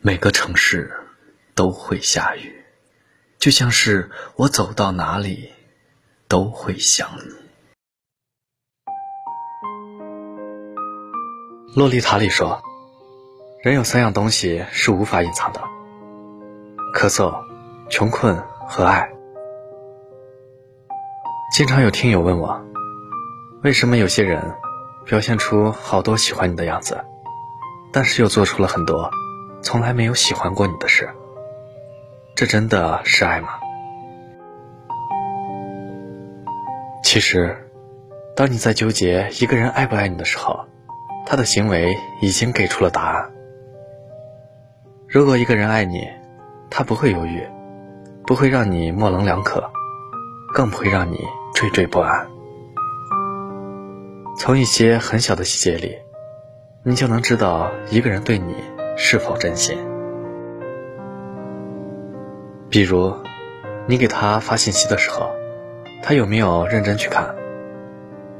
每个城市都会下雨，就像是我走到哪里都会想你。洛丽塔里说，人有三样东西是无法隐藏的：咳嗽、穷困和爱。经常有听友问我，为什么有些人表现出好多喜欢你的样子，但是又做出了很多。从来没有喜欢过你的事，这真的是爱吗？其实，当你在纠结一个人爱不爱你的时候，他的行为已经给出了答案。如果一个人爱你，他不会犹豫，不会让你模棱两可，更不会让你惴惴不安。从一些很小的细节里，你就能知道一个人对你。是否真心？比如，你给他发信息的时候，他有没有认真去看？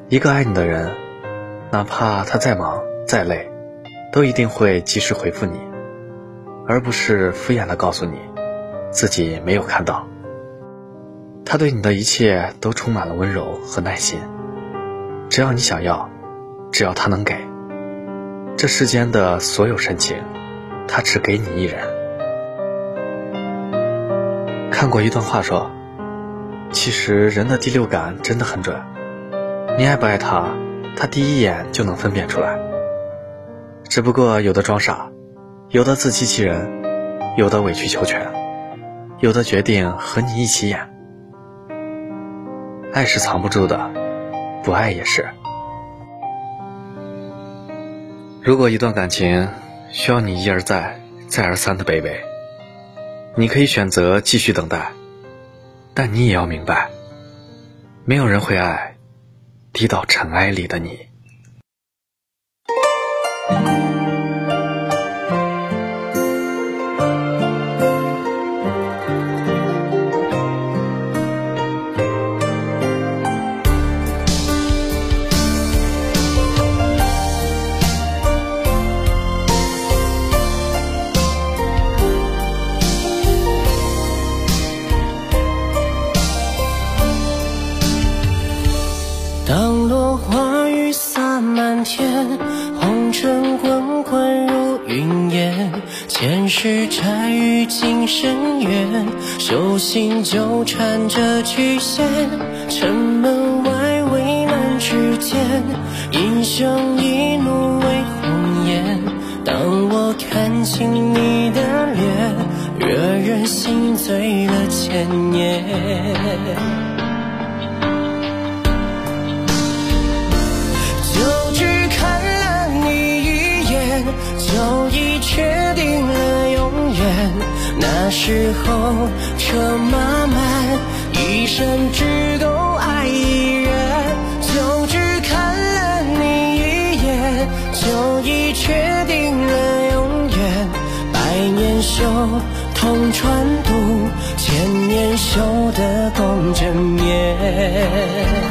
一个爱你的人，哪怕他再忙再累，都一定会及时回复你，而不是敷衍的告诉你自己没有看到。他对你的一切都充满了温柔和耐心，只要你想要，只要他能给，这世间的所有深情。他只给你一人。看过一段话说，其实人的第六感真的很准，你爱不爱他，他第一眼就能分辨出来。只不过有的装傻，有的自欺欺人，有的委曲求全，有的决定和你一起演。爱是藏不住的，不爱也是。如果一段感情，需要你一而再、再而三的卑微，你可以选择继续等待，但你也要明白，没有人会爱低到尘埃里的你。前世债与今生缘，手心纠缠着曲线，城门外危难之间，英雄一怒为红颜。当我看清你的脸，惹人心醉了千年。就只看了你一眼，就已沉时候车马慢，一生只够爱一人，就只看了你一眼，就已确定了永远。百年修，同船渡，千年修得共枕眠。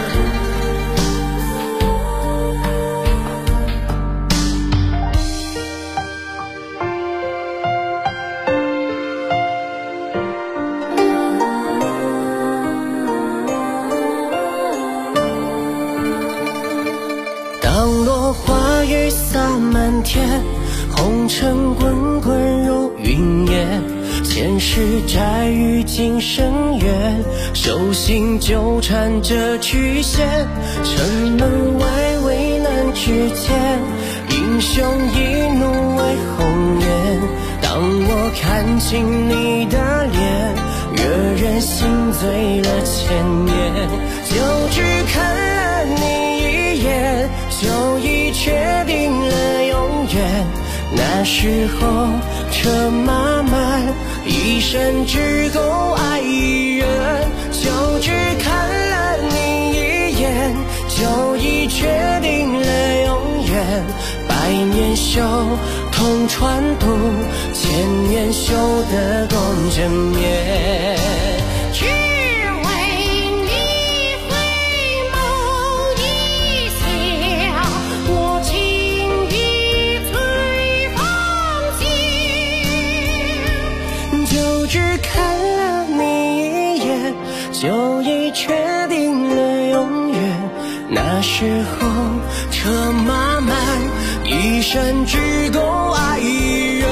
洒满天，红尘滚滚如云烟，前世债与今生缘，手心纠缠着曲线，城门外危难之间，英雄一怒为红颜。当我看清你的脸，惹人心醉了千年，就只看那时候车马慢，一生只够爱一人，就只看了你一眼，就已决定了永远。百年修，同船渡，千年修得共枕眠。就已确定了永远。那时候车马慢，一生只够爱一人，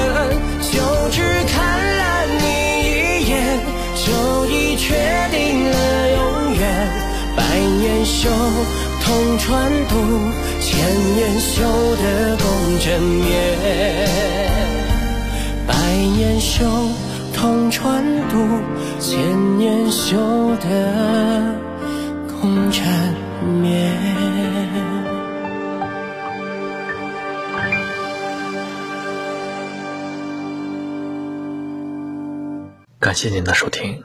就只看了你一眼，就已确定了永远。百年修，同船渡，千年修得共枕眠。百年修，同船渡，千年修得共枕眠。感谢您的收听，